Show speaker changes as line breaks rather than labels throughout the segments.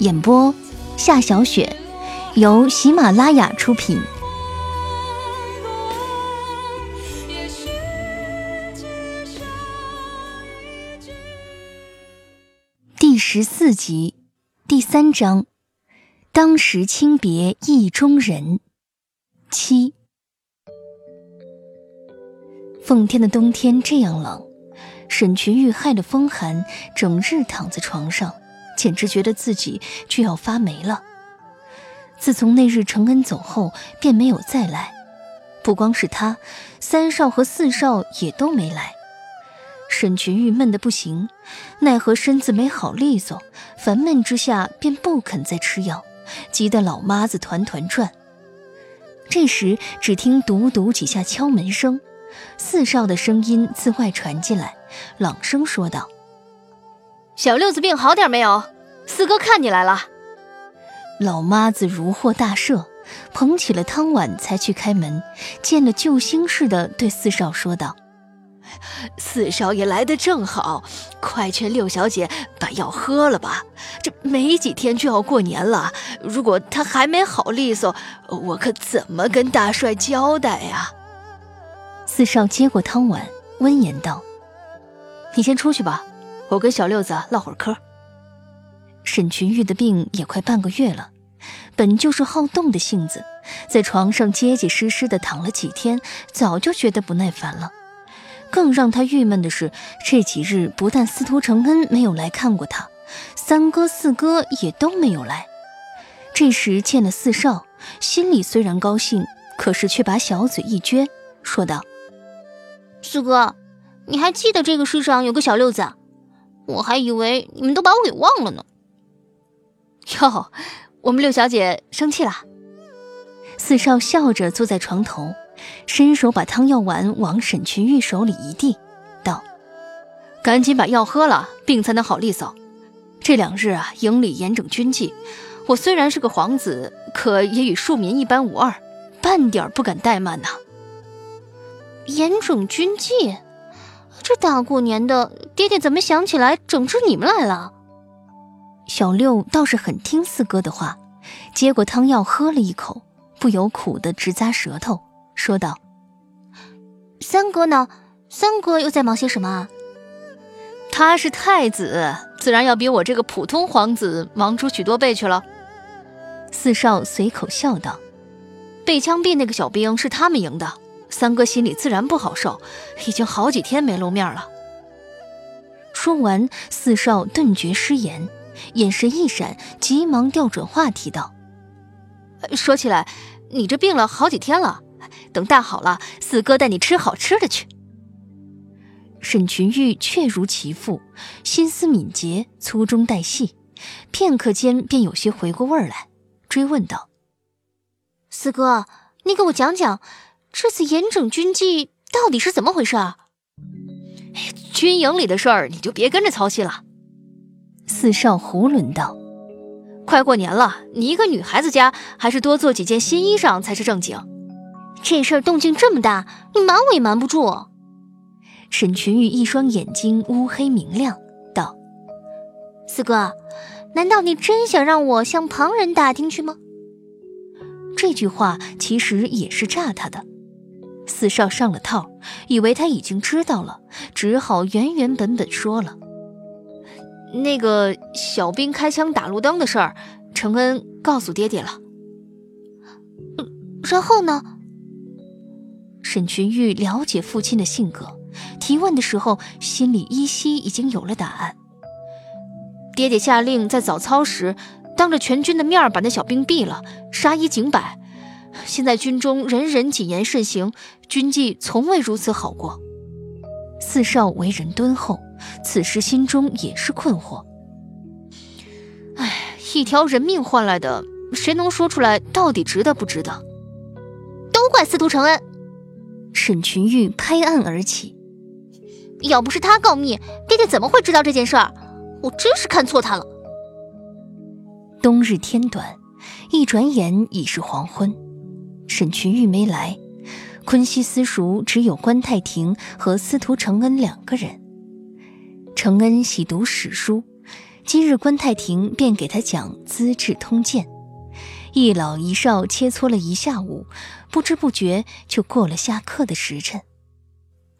演播夏小雪，由喜马拉雅出品。第十四集，第三章，当时轻别意中人，七。奉天的冬天这样冷，沈群玉害得风寒，整日躺在床上，简直觉得自己就要发霉了。自从那日承恩走后，便没有再来。不光是他，三少和四少也都没来。沈群玉闷得不行，奈何身子没好利索，烦闷之下便不肯再吃药，急得老妈子团团转。这时，只听笃笃几下敲门声。四少的声音自外传进来，朗声说道：“
小六子病好点没有？四哥看你来了。”
老妈子如获大赦，捧起了汤碗才去开门，见了救星似的对四少说道：“
四少爷来的正好，快劝六小姐把药喝了吧。这没几天就要过年了，如果他还没好利索，我可怎么跟大帅交代呀？”
四少接过汤碗，温言道：“
你先出去吧，我跟小六子唠会儿嗑。”
沈群玉的病也快半个月了，本就是好动的性子，在床上结结实实的躺了几天，早就觉得不耐烦了。更让他郁闷的是，这几日不但司徒承恩没有来看过他，三哥四哥也都没有来。这时见了四少，心里虽然高兴，可是却把小嘴一撅，说道。
四哥，你还记得这个世上有个小六子？我还以为你们都把我给忘了呢。
哟，我们六小姐生气了。
四少笑着坐在床头，伸手把汤药丸往沈群玉手里一递，道：“
赶紧把药喝了，病才能好利索。这两日啊，营里严整军纪，我虽然是个皇子，可也与庶民一般无二，半点不敢怠慢呐。”
严整军纪，这大过年的，爹爹怎么想起来整治你们来了？
小六倒是很听四哥的话，接过汤药喝了一口，不由苦的直咂舌头，说道：“
三哥呢？三哥又在忙些什么啊？”
他是太子，自然要比我这个普通皇子忙出许多倍去了。
四少随口笑道：“
被枪毙那个小兵是他们赢的。”三哥心里自然不好受，已经好几天没露面了。
说完，四少顿觉失言，眼神一闪，急忙调转话题道：“
说起来，你这病了好几天了，等大好了，四哥带你吃好吃的去。”
沈群玉确如其父，心思敏捷，粗中带细，片刻间便有些回过味儿来，追问道：“
四哥，你给我讲讲。”这次严整军纪到底是怎么回事啊？
军营里的事儿你就别跟着操心了。
四少囫囵道：“
快过年了，你一个女孩子家，还是多做几件新衣裳才是正经。
这事儿动静这么大，你瞒我也瞒不住。”
沈群玉一双眼睛乌黑明亮，道：“
四哥，难道你真想让我向旁人打听去吗？”
这句话其实也是诈他的。四少上了套，以为他已经知道了，只好原原本本说了：“
那个小兵开枪打路灯的事儿，承恩告诉爹爹了。
然后呢？
沈群玉了解父亲的性格，提问的时候心里依稀已经有了答案。
爹爹下令在早操时，当着全军的面把那小兵毙了，杀一儆百。现在军中人人谨言慎行，军纪从未如此好过。
四少为人敦厚，此时心中也是困惑。
唉，一条人命换来的，谁能说出来到底值得不值得？
都怪司徒承恩！
沈群玉拍案而起，
要不是他告密，爹爹怎么会知道这件事儿？我真是看错他了。
冬日天短，一转眼已是黄昏。沈群玉没来，昆西私塾只有关太庭和司徒承恩两个人。承恩喜读史书，今日关太庭便给他讲《资治通鉴》，一老一少切磋了一下午，不知不觉就过了下课的时辰。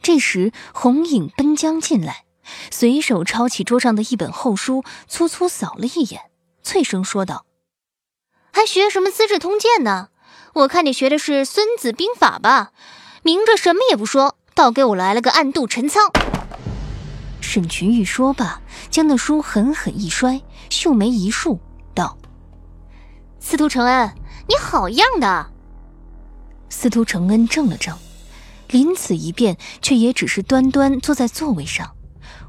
这时，红影奔将进来，随手抄起桌上的一本厚书，粗粗扫了一眼，脆声说道：“
还学什么《资治通鉴》呢？”我看你学的是《孙子兵法》吧，明着什么也不说，倒给我来了个暗度陈仓。
沈群玉说罢，将那书狠狠一摔，秀眉一竖，道：“
司徒承恩，你好样的！”
司徒承恩怔了怔，临此一变，却也只是端端坐在座位上，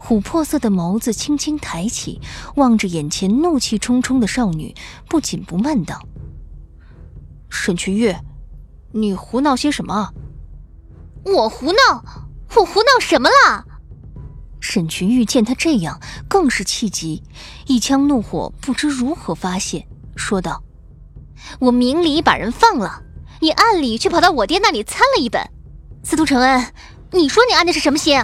琥珀色的眸子轻轻抬起，望着眼前怒气冲冲的少女，不紧不慢道。
沈群玉，你胡闹些什么？
我胡闹？我胡闹什么了？
沈群玉见他这样，更是气急，一腔怒火不知如何发泄，说道：“
我明里把人放了，你暗里却跑到我爹那里参了一本。司徒承恩，你说你安的是什么心？”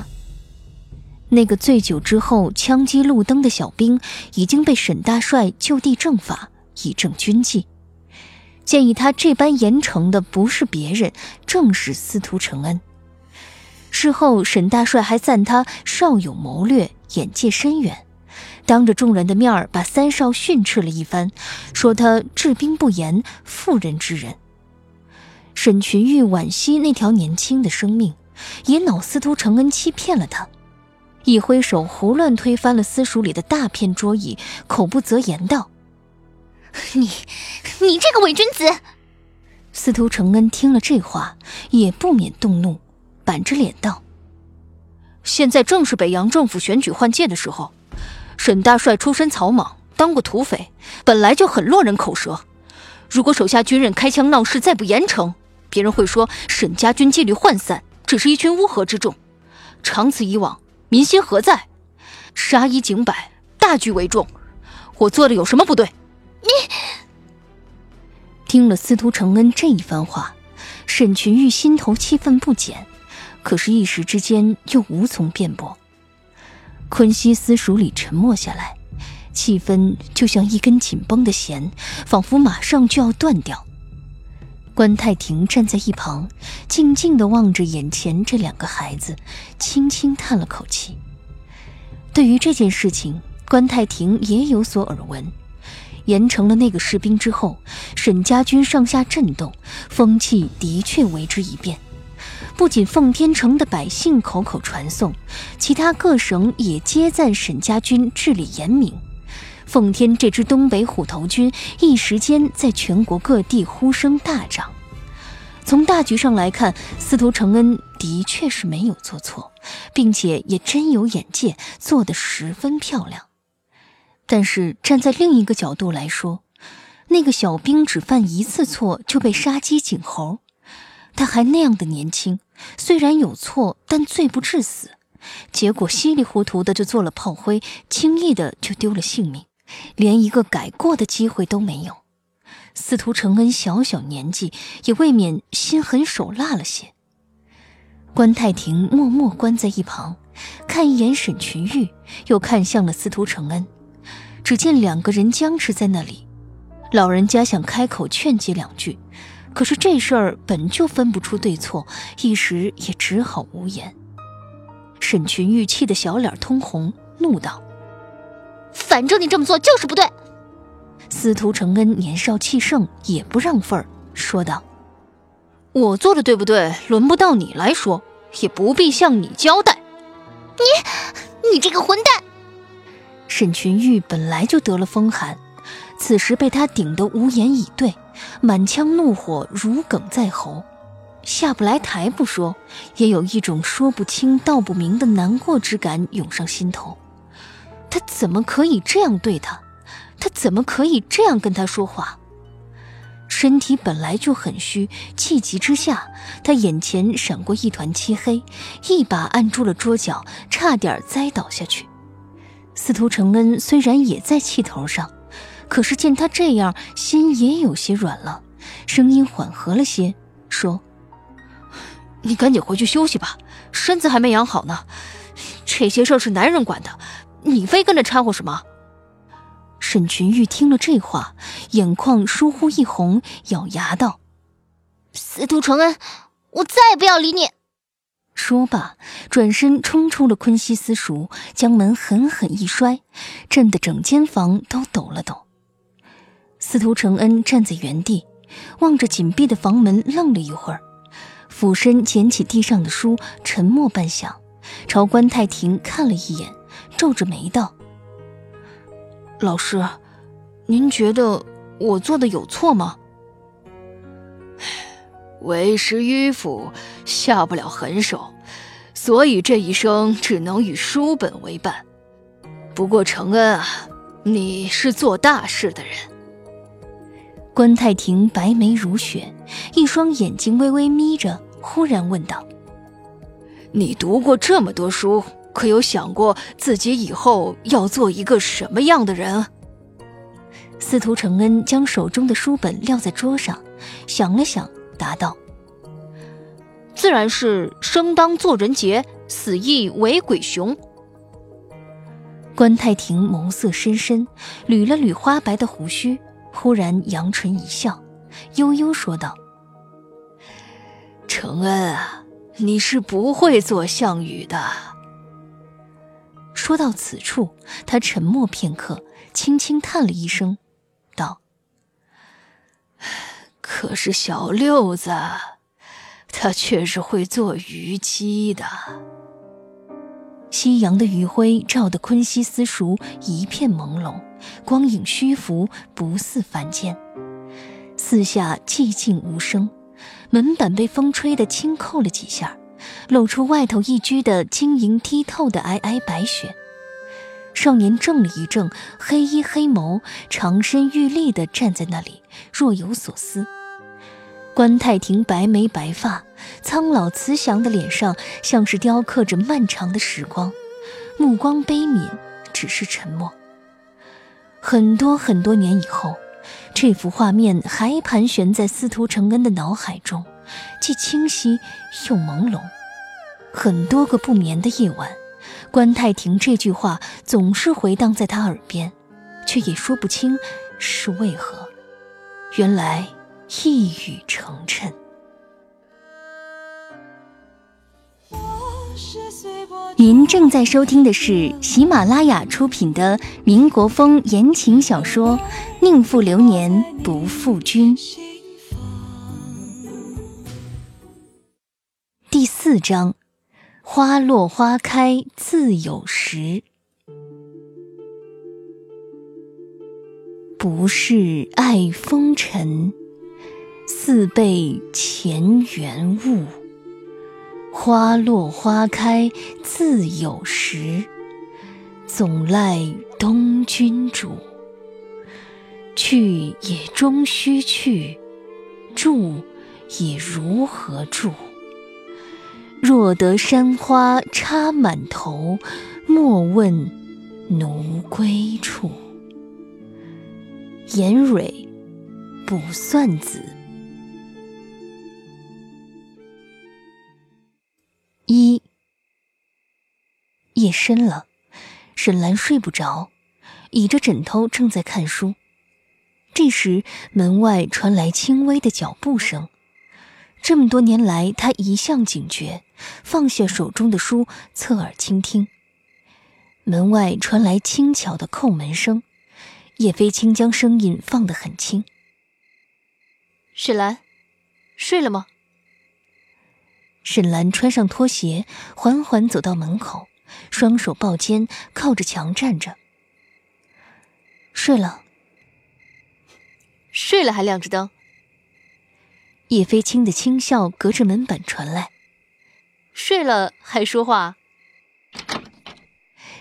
那个醉酒之后枪击路灯的小兵，已经被沈大帅就地正法，以正军纪。建议他这般严惩的不是别人，正是司徒承恩。事后，沈大帅还赞他少有谋略，眼界深远，当着众人的面把三少训斥了一番，说他治兵不严，妇人之仁。沈群玉惋惜那条年轻的生命，也恼司徒承恩欺骗了他，一挥手胡乱推翻了私塾里的大片桌椅，口不择言道。
你，你这个伪君子！
司徒承恩听了这话，也不免动怒，板着脸道：“
现在正是北洋政府选举换届的时候，沈大帅出身草莽，当过土匪，本来就很落人口舌。如果手下军人开枪闹事再不严惩，别人会说沈家军纪律涣散，只是一群乌合之众。长此以往，民心何在？杀一儆百，大局为重。我做的有什么不对？”
你
听了司徒承恩这一番话，沈群玉心头气愤不减，可是，一时之间又无从辩驳。昆西私塾里沉默下来，气氛就像一根紧绷的弦，仿佛马上就要断掉。关太庭站在一旁，静静的望着眼前这两个孩子，轻轻叹了口气。对于这件事情，关太庭也有所耳闻。严惩了那个士兵之后，沈家军上下震动，风气的确为之一变。不仅奉天城的百姓口口传颂，其他各省也皆赞沈家军治理严明。奉天这支东北虎头军一时间在全国各地呼声大涨。从大局上来看，司徒承恩的确是没有做错，并且也真有眼界，做得十分漂亮。但是站在另一个角度来说，那个小兵只犯一次错就被杀鸡儆猴，他还那样的年轻，虽然有错，但罪不至死。结果稀里糊涂的就做了炮灰，轻易的就丢了性命，连一个改过的机会都没有。司徒承恩小小年纪，也未免心狠手辣了些。关太庭默默关在一旁，看一眼沈群玉，又看向了司徒承恩。只见两个人僵持在那里，老人家想开口劝解两句，可是这事儿本就分不出对错，一时也只好无言。沈群玉气得小脸通红，怒道：“
反正你这么做就是不对！”
司徒承恩年少气盛，也不让份儿，说道：“
我做的对不对，轮不到你来说，也不必向你交代。”
你，你这个混蛋！
沈群玉本来就得了风寒，此时被他顶得无言以对，满腔怒火如鲠在喉，下不来台不说，也有一种说不清道不明的难过之感涌上心头。他怎么可以这样对他？他怎么可以这样跟他说话？身体本来就很虚，气急之下，他眼前闪过一团漆黑，一把按住了桌角，差点栽倒下去。司徒承恩虽然也在气头上，可是见他这样，心也有些软了，声音缓和了些，说：“
你赶紧回去休息吧，身子还没养好呢。这些事儿是男人管的，你非跟着掺和什么？”
沈群玉听了这话，眼眶疏忽一红，咬牙道：“
司徒承恩，我再也不要理你。”
说罢，转身冲出了昆西私塾，将门狠狠一摔，震得整间房都抖了抖。司徒承恩站在原地，望着紧闭的房门，愣了一会儿，俯身捡起地上的书，沉默半晌，朝关太庭看了一眼，皱着眉道。
老师，您觉得我做的有错吗？为师迂腐，下不了狠手，所以这一生只能与书本为伴。不过承恩啊，你是做大事的人。
关太庭白眉如雪，一双眼睛微微眯着，忽然问道：“
你读过这么多书？”可有想过自己以后要做一个什么样的人？
司徒承恩将手中的书本撂在桌上，想了想，答道：“
自然是生当作人杰，死亦为鬼雄。”
关太庭眸色深深，捋了捋花白的胡须，忽然扬唇一笑，悠悠说道：“
承恩啊，你是不会做项羽的。”
说到此处，他沉默片刻，轻轻叹了一声，道：“
可是小六子，他却是会做虞姬的。”
夕阳的余晖照得昆西私塾一片朦胧，光影虚浮，不似凡间。四下寂静无声，门板被风吹得轻扣了几下。露出外头一居的晶莹剔透的皑皑白雪。少年怔了一怔，黑衣黑眸，长身玉立地站在那里，若有所思。关太庭白眉白发，苍老慈祥的脸上像是雕刻着漫长的时光，目光悲悯，只是沉默。很多很多年以后，这幅画面还盘旋在司徒承恩的脑海中。既清晰又朦胧，很多个不眠的夜晚，关太庭这句话总是回荡在他耳边，却也说不清是为何。原来一语成谶。您正在收听的是喜马拉雅出品的民国风言情小说《宁负流年不负君》。第四章，花落花开自有时。不是爱风尘，似被前缘误。花落花开自有时，总赖东君主。去也终须去，住也如何住？若得山花插满头，莫问奴归处。颜蕊，卜算子。夜深了，沈兰睡不着，倚着枕头正在看书。这时门外传来轻微的脚步声。这么多年来，他一向警觉，放下手中的书，侧耳倾听。门外传来轻巧的叩门声，叶飞青将声音放得很轻。
沈兰，睡了吗？
沈兰穿上拖鞋，缓缓走到门口，双手抱肩，靠着墙站着。睡了。
睡了还亮着灯。
叶飞青的轻笑隔着门板传来。
睡了还说话？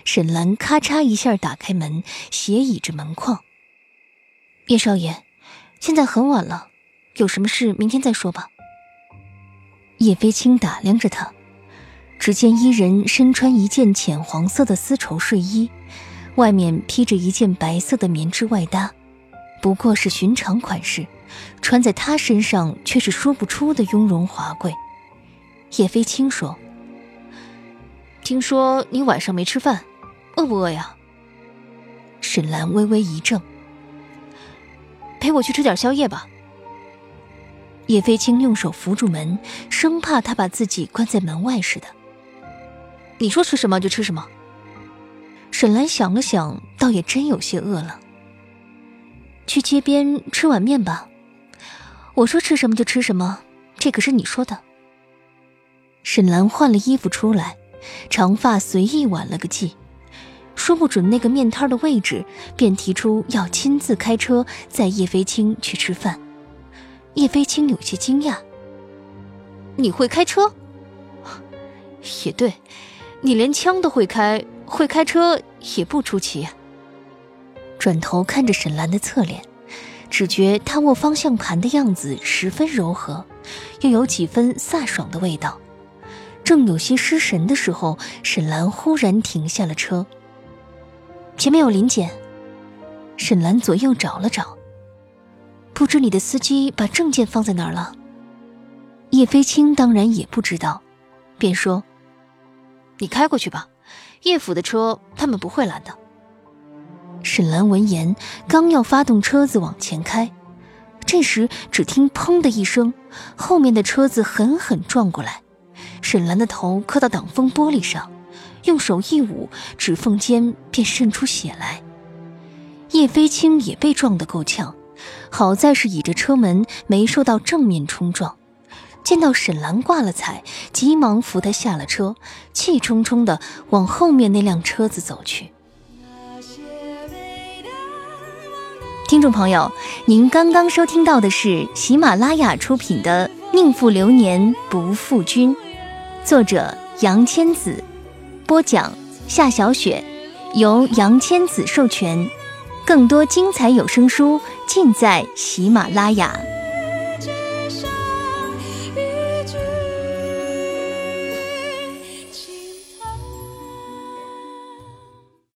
沈兰咔嚓一下打开门，斜倚着门框。叶少爷，现在很晚了，有什么事明天再说吧。叶飞青打量着他，只见伊人身穿一件浅黄色的丝绸睡衣，外面披着一件白色的棉质外搭，不过是寻常款式，穿在他身上却是说不出的雍容华贵。叶飞青说：“
听说你晚上没吃饭，饿不饿呀？”
沈兰微微一怔：“
陪我去吃点宵夜吧。”
叶飞青用手扶住门，生怕他把自己关在门外似的。
“你说吃什么就吃什么。”
沈兰想了想，倒也真有些饿了。去街边吃碗面吧。我说吃什么就吃什么，这可是你说的。沈兰换了衣服出来，长发随意挽了个髻，说不准那个面摊的位置，便提出要亲自开车载叶飞青去吃饭。叶飞青有些惊讶：“
你会开车？也对，你连枪都会开，会开车也不出奇。”
转头看着沈兰的侧脸，只觉她握方向盘的样子十分柔和，又有几分飒爽的味道。正有些失神的时候，沈兰忽然停下了车。前面有临检。沈兰左右找了找，不知你的司机把证件放在哪儿了。叶飞青当然也不知道，便说：“
你开过去吧，叶府的车他们不会拦的。”
沈兰闻言，刚要发动车子往前开，这时只听“砰”的一声，后面的车子狠狠撞过来。沈兰的头磕到挡风玻璃上，用手一捂，指缝间便渗出血来。叶飞青也被撞得够呛，好在是倚着车门，没受到正面冲撞。见到沈兰挂了彩，急忙扶她下了车，气冲冲地往后面那辆车子走去。听众朋友，您刚刚收听到的是喜马拉雅出品的《宁负流年不负君》。作者杨千子，播讲夏小雪，由杨千子授权。更多精彩有声书尽在喜马拉雅。